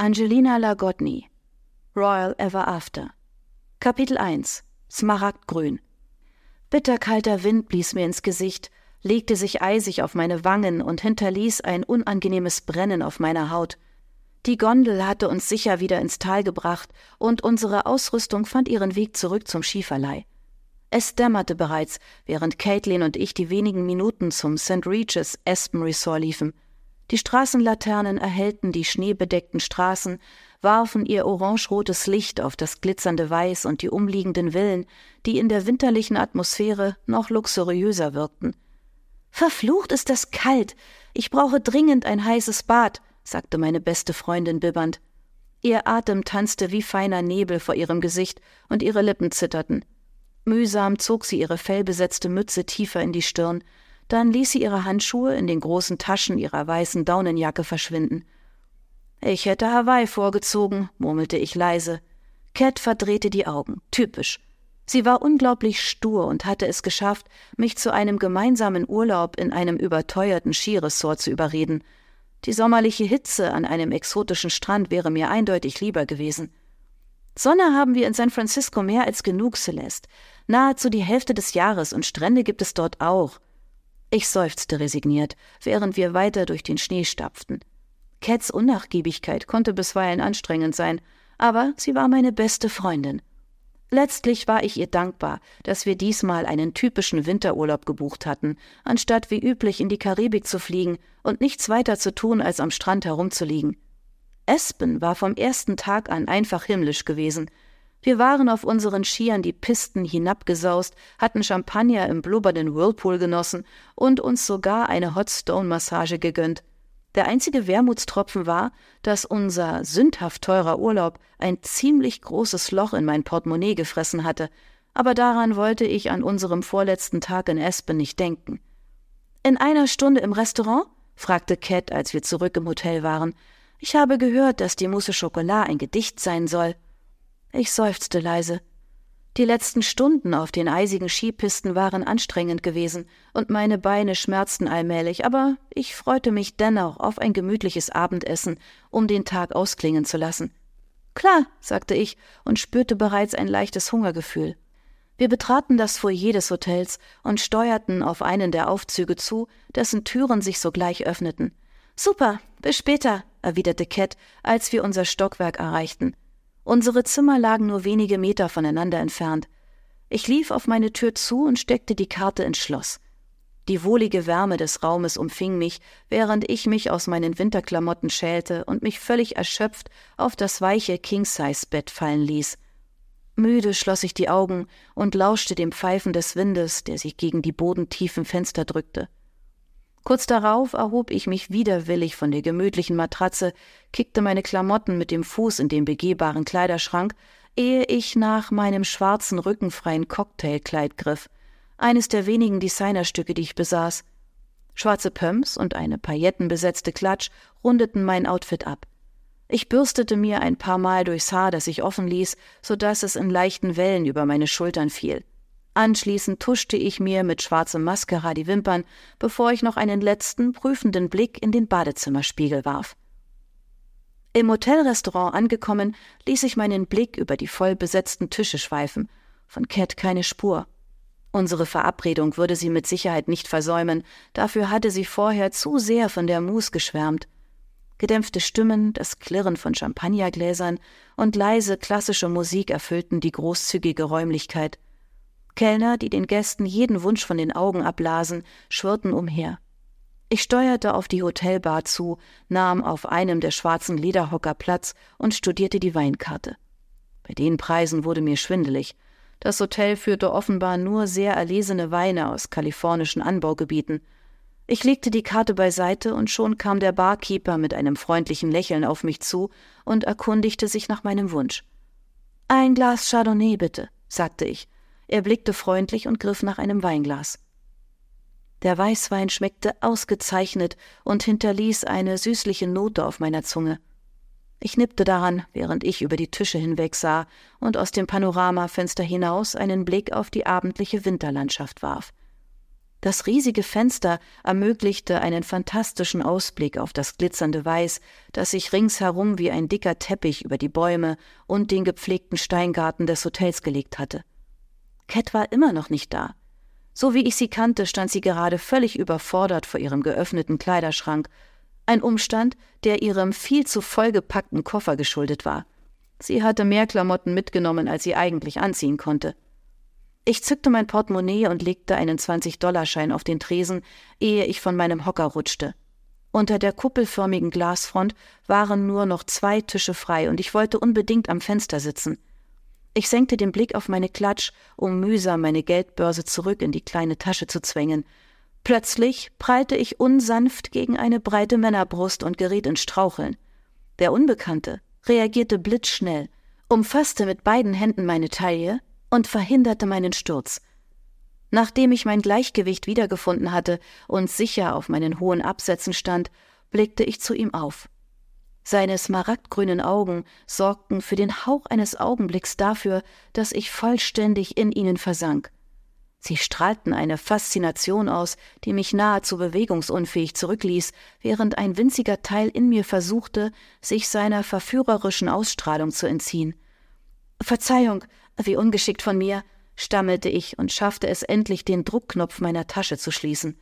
Angelina Lagotny Royal Ever After Kapitel 1 Smaragdgrün Bitterkalter Wind blies mir ins Gesicht, legte sich eisig auf meine Wangen und hinterließ ein unangenehmes Brennen auf meiner Haut. Die Gondel hatte uns sicher wieder ins Tal gebracht, und unsere Ausrüstung fand ihren Weg zurück zum Skiverleih. Es dämmerte bereits, während Caitlin und ich die wenigen Minuten zum St. Regis Aspen Resort liefen. Die Straßenlaternen erhellten die schneebedeckten Straßen, warfen ihr orangerotes Licht auf das glitzernde Weiß und die umliegenden Villen, die in der winterlichen Atmosphäre noch luxuriöser wirkten. Verflucht ist das kalt. Ich brauche dringend ein heißes Bad, sagte meine beste Freundin bibbernd. Ihr Atem tanzte wie feiner Nebel vor ihrem Gesicht und ihre Lippen zitterten. Mühsam zog sie ihre fellbesetzte Mütze tiefer in die Stirn, dann ließ sie ihre Handschuhe in den großen Taschen ihrer weißen Daunenjacke verschwinden. Ich hätte Hawaii vorgezogen, murmelte ich leise. Cat verdrehte die Augen. Typisch. Sie war unglaublich stur und hatte es geschafft, mich zu einem gemeinsamen Urlaub in einem überteuerten Skiresort zu überreden. Die sommerliche Hitze an einem exotischen Strand wäre mir eindeutig lieber gewesen. Sonne haben wir in San Francisco mehr als genug, Celeste. Nahezu die Hälfte des Jahres und Strände gibt es dort auch. Ich seufzte resigniert, während wir weiter durch den Schnee stapften. Cats Unnachgiebigkeit konnte bisweilen anstrengend sein, aber sie war meine beste Freundin. Letztlich war ich ihr dankbar, dass wir diesmal einen typischen Winterurlaub gebucht hatten, anstatt wie üblich in die Karibik zu fliegen und nichts weiter zu tun, als am Strand herumzuliegen. Espen war vom ersten Tag an einfach himmlisch gewesen, wir waren auf unseren Skiern die Pisten hinabgesaust, hatten Champagner im blubbernden Whirlpool genossen und uns sogar eine Hot Stone Massage gegönnt. Der einzige Wermutstropfen war, dass unser sündhaft teurer Urlaub ein ziemlich großes Loch in mein Portemonnaie gefressen hatte, aber daran wollte ich an unserem vorletzten Tag in Aspen nicht denken. In einer Stunde im Restaurant? fragte Cat, als wir zurück im Hotel waren. Ich habe gehört, dass die Mousse Chocolat ein Gedicht sein soll. Ich seufzte leise. Die letzten Stunden auf den eisigen Skipisten waren anstrengend gewesen und meine Beine schmerzten allmählich, aber ich freute mich dennoch auf ein gemütliches Abendessen, um den Tag ausklingen zu lassen. Klar, sagte ich und spürte bereits ein leichtes Hungergefühl. Wir betraten das Foyer des Hotels und steuerten auf einen der Aufzüge zu, dessen Türen sich sogleich öffneten. Super, bis später, erwiderte Cat, als wir unser Stockwerk erreichten. Unsere Zimmer lagen nur wenige Meter voneinander entfernt. Ich lief auf meine Tür zu und steckte die Karte ins Schloss. Die wohlige Wärme des Raumes umfing mich, während ich mich aus meinen Winterklamotten schälte und mich völlig erschöpft auf das weiche King-Size-Bett fallen ließ. Müde schloss ich die Augen und lauschte dem Pfeifen des Windes, der sich gegen die bodentiefen Fenster drückte. Kurz darauf erhob ich mich widerwillig von der gemütlichen Matratze, kickte meine Klamotten mit dem Fuß in den begehbaren Kleiderschrank, ehe ich nach meinem schwarzen rückenfreien Cocktailkleid griff, eines der wenigen Designerstücke, die ich besaß. Schwarze Pumps und eine paillettenbesetzte Klatsch rundeten mein Outfit ab. Ich bürstete mir ein paar Mal durchs Haar, das ich offen ließ, so dass es in leichten Wellen über meine Schultern fiel. Anschließend tuschte ich mir mit schwarzem Mascara die Wimpern, bevor ich noch einen letzten prüfenden Blick in den Badezimmerspiegel warf. Im Hotelrestaurant angekommen, ließ ich meinen Blick über die voll besetzten Tische schweifen. Von Cat keine Spur. Unsere Verabredung würde sie mit Sicherheit nicht versäumen, dafür hatte sie vorher zu sehr von der Mousse geschwärmt. Gedämpfte Stimmen, das Klirren von Champagnergläsern und leise klassische Musik erfüllten die großzügige Räumlichkeit. Kellner, die den Gästen jeden Wunsch von den Augen ablasen, schwirrten umher. Ich steuerte auf die Hotelbar zu, nahm auf einem der schwarzen Lederhocker Platz und studierte die Weinkarte. Bei den Preisen wurde mir schwindelig. Das Hotel führte offenbar nur sehr erlesene Weine aus kalifornischen Anbaugebieten. Ich legte die Karte beiseite und schon kam der Barkeeper mit einem freundlichen Lächeln auf mich zu und erkundigte sich nach meinem Wunsch. Ein Glas Chardonnay bitte, sagte ich er blickte freundlich und griff nach einem Weinglas. Der Weißwein schmeckte ausgezeichnet und hinterließ eine süßliche Note auf meiner Zunge. Ich nippte daran, während ich über die Tische hinweg sah und aus dem Panoramafenster hinaus einen Blick auf die abendliche Winterlandschaft warf. Das riesige Fenster ermöglichte einen fantastischen Ausblick auf das glitzernde Weiß, das sich ringsherum wie ein dicker Teppich über die Bäume und den gepflegten Steingarten des Hotels gelegt hatte. Cat war immer noch nicht da. So wie ich sie kannte, stand sie gerade völlig überfordert vor ihrem geöffneten Kleiderschrank, ein Umstand, der ihrem viel zu vollgepackten Koffer geschuldet war. Sie hatte mehr Klamotten mitgenommen, als sie eigentlich anziehen konnte. Ich zückte mein Portemonnaie und legte einen 20-Dollarschein auf den Tresen, ehe ich von meinem Hocker rutschte. Unter der kuppelförmigen Glasfront waren nur noch zwei Tische frei und ich wollte unbedingt am Fenster sitzen. Ich senkte den Blick auf meine Klatsch, um mühsam meine Geldbörse zurück in die kleine Tasche zu zwängen. Plötzlich prallte ich unsanft gegen eine breite Männerbrust und geriet in Straucheln. Der Unbekannte reagierte blitzschnell, umfasste mit beiden Händen meine Taille und verhinderte meinen Sturz. Nachdem ich mein Gleichgewicht wiedergefunden hatte und sicher auf meinen hohen Absätzen stand, blickte ich zu ihm auf. Seine smaragdgrünen Augen sorgten für den Hauch eines Augenblicks dafür, dass ich vollständig in ihnen versank. Sie strahlten eine Faszination aus, die mich nahezu bewegungsunfähig zurückließ, während ein winziger Teil in mir versuchte, sich seiner verführerischen Ausstrahlung zu entziehen. Verzeihung, wie ungeschickt von mir, stammelte ich und schaffte es endlich, den Druckknopf meiner Tasche zu schließen.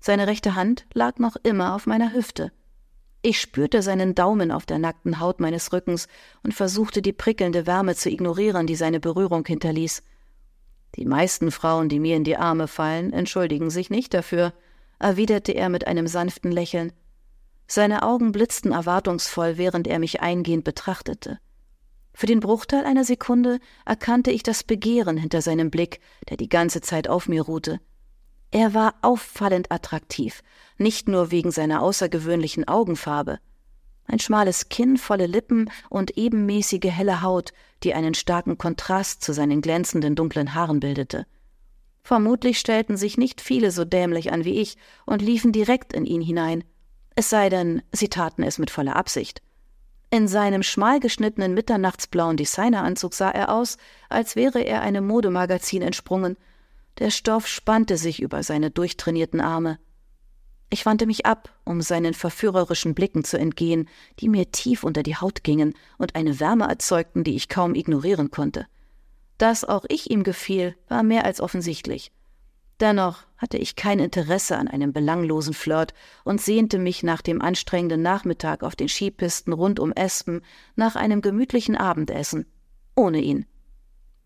Seine rechte Hand lag noch immer auf meiner Hüfte. Ich spürte seinen Daumen auf der nackten Haut meines Rückens und versuchte die prickelnde Wärme zu ignorieren, die seine Berührung hinterließ. Die meisten Frauen, die mir in die Arme fallen, entschuldigen sich nicht dafür, erwiderte er mit einem sanften Lächeln. Seine Augen blitzten erwartungsvoll, während er mich eingehend betrachtete. Für den Bruchteil einer Sekunde erkannte ich das Begehren hinter seinem Blick, der die ganze Zeit auf mir ruhte. Er war auffallend attraktiv, nicht nur wegen seiner außergewöhnlichen Augenfarbe. Ein schmales Kinn, volle Lippen und ebenmäßige helle Haut, die einen starken Kontrast zu seinen glänzenden dunklen Haaren bildete. Vermutlich stellten sich nicht viele so dämlich an wie ich und liefen direkt in ihn hinein. Es sei denn, sie taten es mit voller Absicht. In seinem schmal geschnittenen mitternachtsblauen Designeranzug sah er aus, als wäre er einem Modemagazin entsprungen. Der Stoff spannte sich über seine durchtrainierten Arme. Ich wandte mich ab, um seinen verführerischen Blicken zu entgehen, die mir tief unter die Haut gingen und eine Wärme erzeugten, die ich kaum ignorieren konnte. Dass auch ich ihm gefiel, war mehr als offensichtlich. Dennoch hatte ich kein Interesse an einem belanglosen Flirt und sehnte mich nach dem anstrengenden Nachmittag auf den Skipisten rund um Espen nach einem gemütlichen Abendessen. Ohne ihn.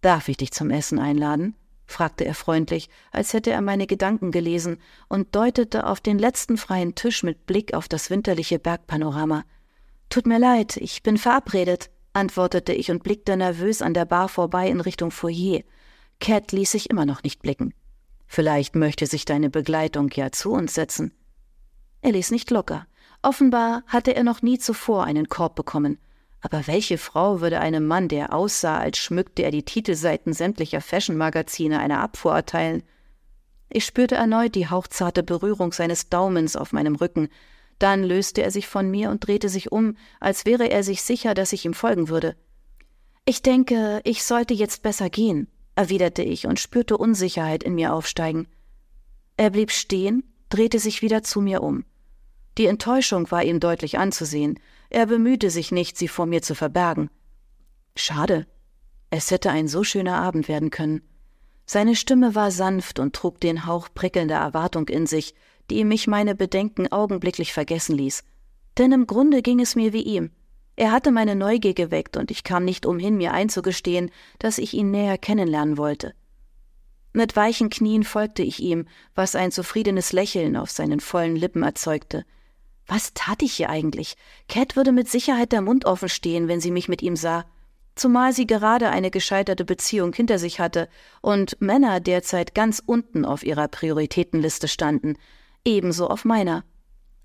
Darf ich dich zum Essen einladen? Fragte er freundlich, als hätte er meine Gedanken gelesen, und deutete auf den letzten freien Tisch mit Blick auf das winterliche Bergpanorama. Tut mir leid, ich bin verabredet, antwortete ich und blickte nervös an der Bar vorbei in Richtung Foyer. Cat ließ sich immer noch nicht blicken. Vielleicht möchte sich deine Begleitung ja zu uns setzen. Er ließ nicht locker. Offenbar hatte er noch nie zuvor einen Korb bekommen. Aber welche Frau würde einem Mann, der aussah, als schmückte er die Titelseiten sämtlicher Fashion-Magazine, eine Abfuhr erteilen? Ich spürte erneut die hauchzarte Berührung seines Daumens auf meinem Rücken. Dann löste er sich von mir und drehte sich um, als wäre er sich sicher, dass ich ihm folgen würde. Ich denke, ich sollte jetzt besser gehen, erwiderte ich und spürte Unsicherheit in mir aufsteigen. Er blieb stehen, drehte sich wieder zu mir um. Die Enttäuschung war ihm deutlich anzusehen. Er bemühte sich nicht, sie vor mir zu verbergen. Schade. Es hätte ein so schöner Abend werden können. Seine Stimme war sanft und trug den Hauch prickelnder Erwartung in sich, die mich meine Bedenken augenblicklich vergessen ließ. Denn im Grunde ging es mir wie ihm. Er hatte meine Neugier geweckt, und ich kam nicht umhin, mir einzugestehen, dass ich ihn näher kennenlernen wollte. Mit weichen Knien folgte ich ihm, was ein zufriedenes Lächeln auf seinen vollen Lippen erzeugte. Was tat ich hier eigentlich? Cat würde mit Sicherheit der Mund offen stehen, wenn sie mich mit ihm sah. Zumal sie gerade eine gescheiterte Beziehung hinter sich hatte und Männer derzeit ganz unten auf ihrer Prioritätenliste standen, ebenso auf meiner.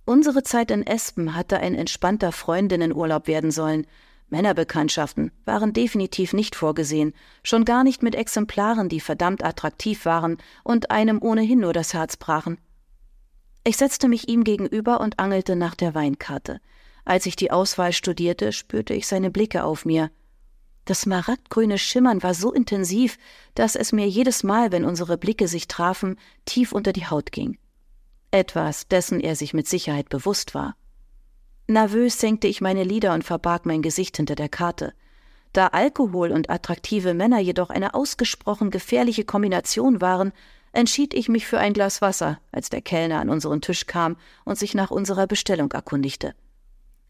Unsere Zeit in Espen hatte ein entspannter Freundinnenurlaub werden sollen. Männerbekanntschaften waren definitiv nicht vorgesehen, schon gar nicht mit Exemplaren, die verdammt attraktiv waren und einem ohnehin nur das Herz brachen. Ich setzte mich ihm gegenüber und angelte nach der Weinkarte. Als ich die Auswahl studierte, spürte ich seine Blicke auf mir. Das smaragdgrüne Schimmern war so intensiv, dass es mir jedes Mal, wenn unsere Blicke sich trafen, tief unter die Haut ging. Etwas, dessen er sich mit Sicherheit bewusst war. Nervös senkte ich meine Lider und verbarg mein Gesicht hinter der Karte. Da Alkohol und attraktive Männer jedoch eine ausgesprochen gefährliche Kombination waren, entschied ich mich für ein Glas Wasser, als der Kellner an unseren Tisch kam und sich nach unserer Bestellung erkundigte.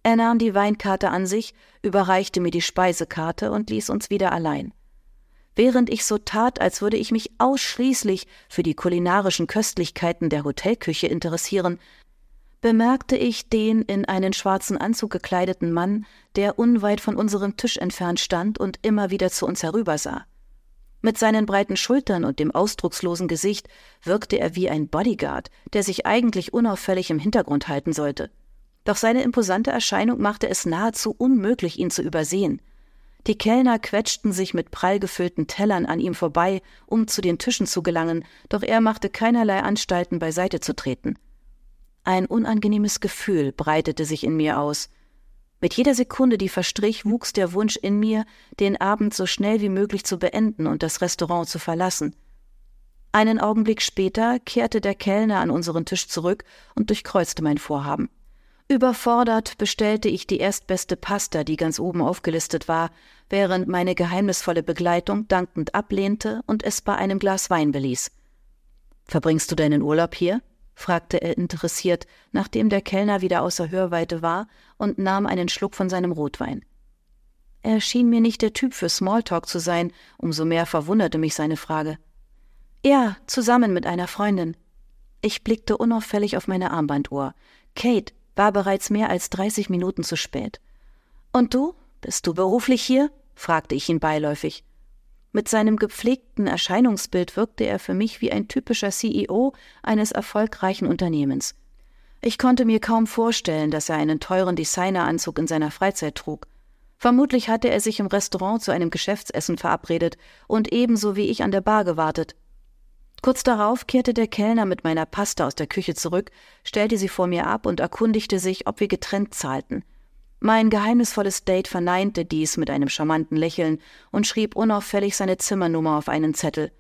Er nahm die Weinkarte an sich, überreichte mir die Speisekarte und ließ uns wieder allein. Während ich so tat, als würde ich mich ausschließlich für die kulinarischen Köstlichkeiten der Hotelküche interessieren, bemerkte ich den in einen schwarzen Anzug gekleideten Mann, der unweit von unserem Tisch entfernt stand und immer wieder zu uns herübersah. Mit seinen breiten Schultern und dem ausdruckslosen Gesicht wirkte er wie ein Bodyguard, der sich eigentlich unauffällig im Hintergrund halten sollte. Doch seine imposante Erscheinung machte es nahezu unmöglich, ihn zu übersehen. Die Kellner quetschten sich mit prall gefüllten Tellern an ihm vorbei, um zu den Tischen zu gelangen, doch er machte keinerlei Anstalten, beiseite zu treten. Ein unangenehmes Gefühl breitete sich in mir aus. Mit jeder Sekunde, die verstrich, wuchs der Wunsch in mir, den Abend so schnell wie möglich zu beenden und das Restaurant zu verlassen. Einen Augenblick später kehrte der Kellner an unseren Tisch zurück und durchkreuzte mein Vorhaben. Überfordert bestellte ich die erstbeste Pasta, die ganz oben aufgelistet war, während meine geheimnisvolle Begleitung dankend ablehnte und es bei einem Glas Wein beließ. Verbringst du deinen Urlaub hier? Fragte er interessiert, nachdem der Kellner wieder außer Hörweite war, und nahm einen Schluck von seinem Rotwein. Er schien mir nicht der Typ für Smalltalk zu sein, umso mehr verwunderte mich seine Frage. Ja, zusammen mit einer Freundin. Ich blickte unauffällig auf meine Armbanduhr. Kate war bereits mehr als dreißig Minuten zu spät. Und du? Bist du beruflich hier? fragte ich ihn beiläufig. Mit seinem gepflegten Erscheinungsbild wirkte er für mich wie ein typischer CEO eines erfolgreichen Unternehmens. Ich konnte mir kaum vorstellen, dass er einen teuren Designeranzug in seiner Freizeit trug. Vermutlich hatte er sich im Restaurant zu einem Geschäftsessen verabredet und ebenso wie ich an der Bar gewartet. Kurz darauf kehrte der Kellner mit meiner Pasta aus der Küche zurück, stellte sie vor mir ab und erkundigte sich, ob wir getrennt zahlten. Mein geheimnisvolles Date verneinte dies mit einem charmanten Lächeln und schrieb unauffällig seine Zimmernummer auf einen Zettel.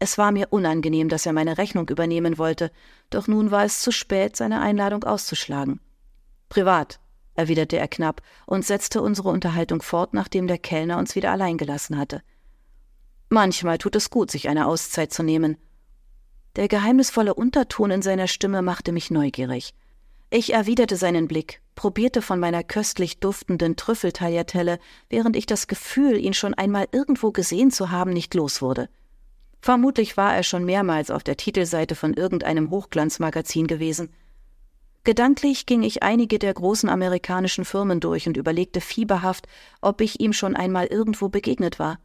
Es war mir unangenehm, dass er meine Rechnung übernehmen wollte, doch nun war es zu spät, seine Einladung auszuschlagen. Privat, erwiderte er knapp und setzte unsere Unterhaltung fort, nachdem der Kellner uns wieder allein gelassen hatte. Manchmal tut es gut, sich eine Auszeit zu nehmen. Der geheimnisvolle Unterton in seiner Stimme machte mich neugierig. Ich erwiderte seinen Blick, probierte von meiner köstlich duftenden Trüffeltagliatelle, während ich das Gefühl, ihn schon einmal irgendwo gesehen zu haben, nicht los wurde. Vermutlich war er schon mehrmals auf der Titelseite von irgendeinem Hochglanzmagazin gewesen. Gedanklich ging ich einige der großen amerikanischen Firmen durch und überlegte fieberhaft, ob ich ihm schon einmal irgendwo begegnet war.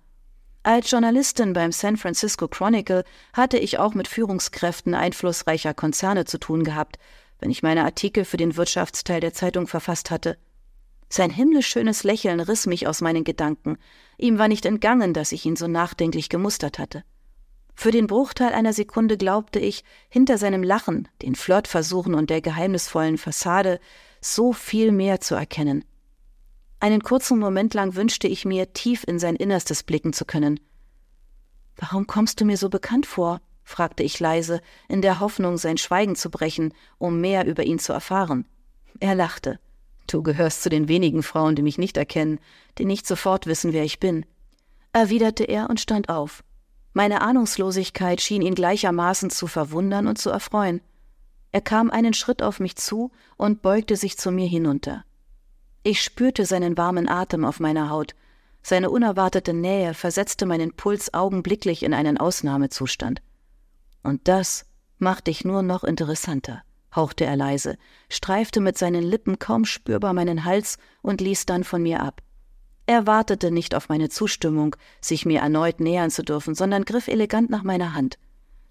Als Journalistin beim San Francisco Chronicle hatte ich auch mit Führungskräften einflussreicher Konzerne zu tun gehabt, wenn ich meine Artikel für den Wirtschaftsteil der Zeitung verfasst hatte. Sein himmlisch schönes Lächeln riss mich aus meinen Gedanken. Ihm war nicht entgangen, dass ich ihn so nachdenklich gemustert hatte. Für den Bruchteil einer Sekunde glaubte ich, hinter seinem Lachen, den Flirtversuchen und der geheimnisvollen Fassade so viel mehr zu erkennen. Einen kurzen Moment lang wünschte ich mir, tief in sein Innerstes blicken zu können. Warum kommst du mir so bekannt vor? Fragte ich leise, in der Hoffnung, sein Schweigen zu brechen, um mehr über ihn zu erfahren. Er lachte. Du gehörst zu den wenigen Frauen, die mich nicht erkennen, die nicht sofort wissen, wer ich bin, erwiderte er und stand auf. Meine Ahnungslosigkeit schien ihn gleichermaßen zu verwundern und zu erfreuen. Er kam einen Schritt auf mich zu und beugte sich zu mir hinunter. Ich spürte seinen warmen Atem auf meiner Haut. Seine unerwartete Nähe versetzte meinen Puls augenblicklich in einen Ausnahmezustand. Und das macht dich nur noch interessanter, hauchte er leise, streifte mit seinen Lippen kaum spürbar meinen Hals und ließ dann von mir ab. Er wartete nicht auf meine Zustimmung, sich mir erneut nähern zu dürfen, sondern griff elegant nach meiner Hand.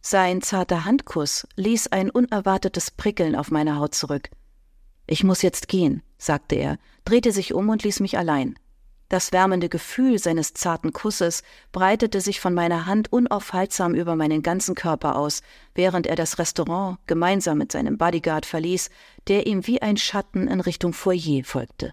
Sein zarter Handkuss ließ ein unerwartetes Prickeln auf meiner Haut zurück. Ich muss jetzt gehen, sagte er, drehte sich um und ließ mich allein. Das wärmende Gefühl seines zarten Kusses breitete sich von meiner Hand unaufhaltsam über meinen ganzen Körper aus, während er das Restaurant gemeinsam mit seinem Bodyguard verließ, der ihm wie ein Schatten in Richtung Foyer folgte.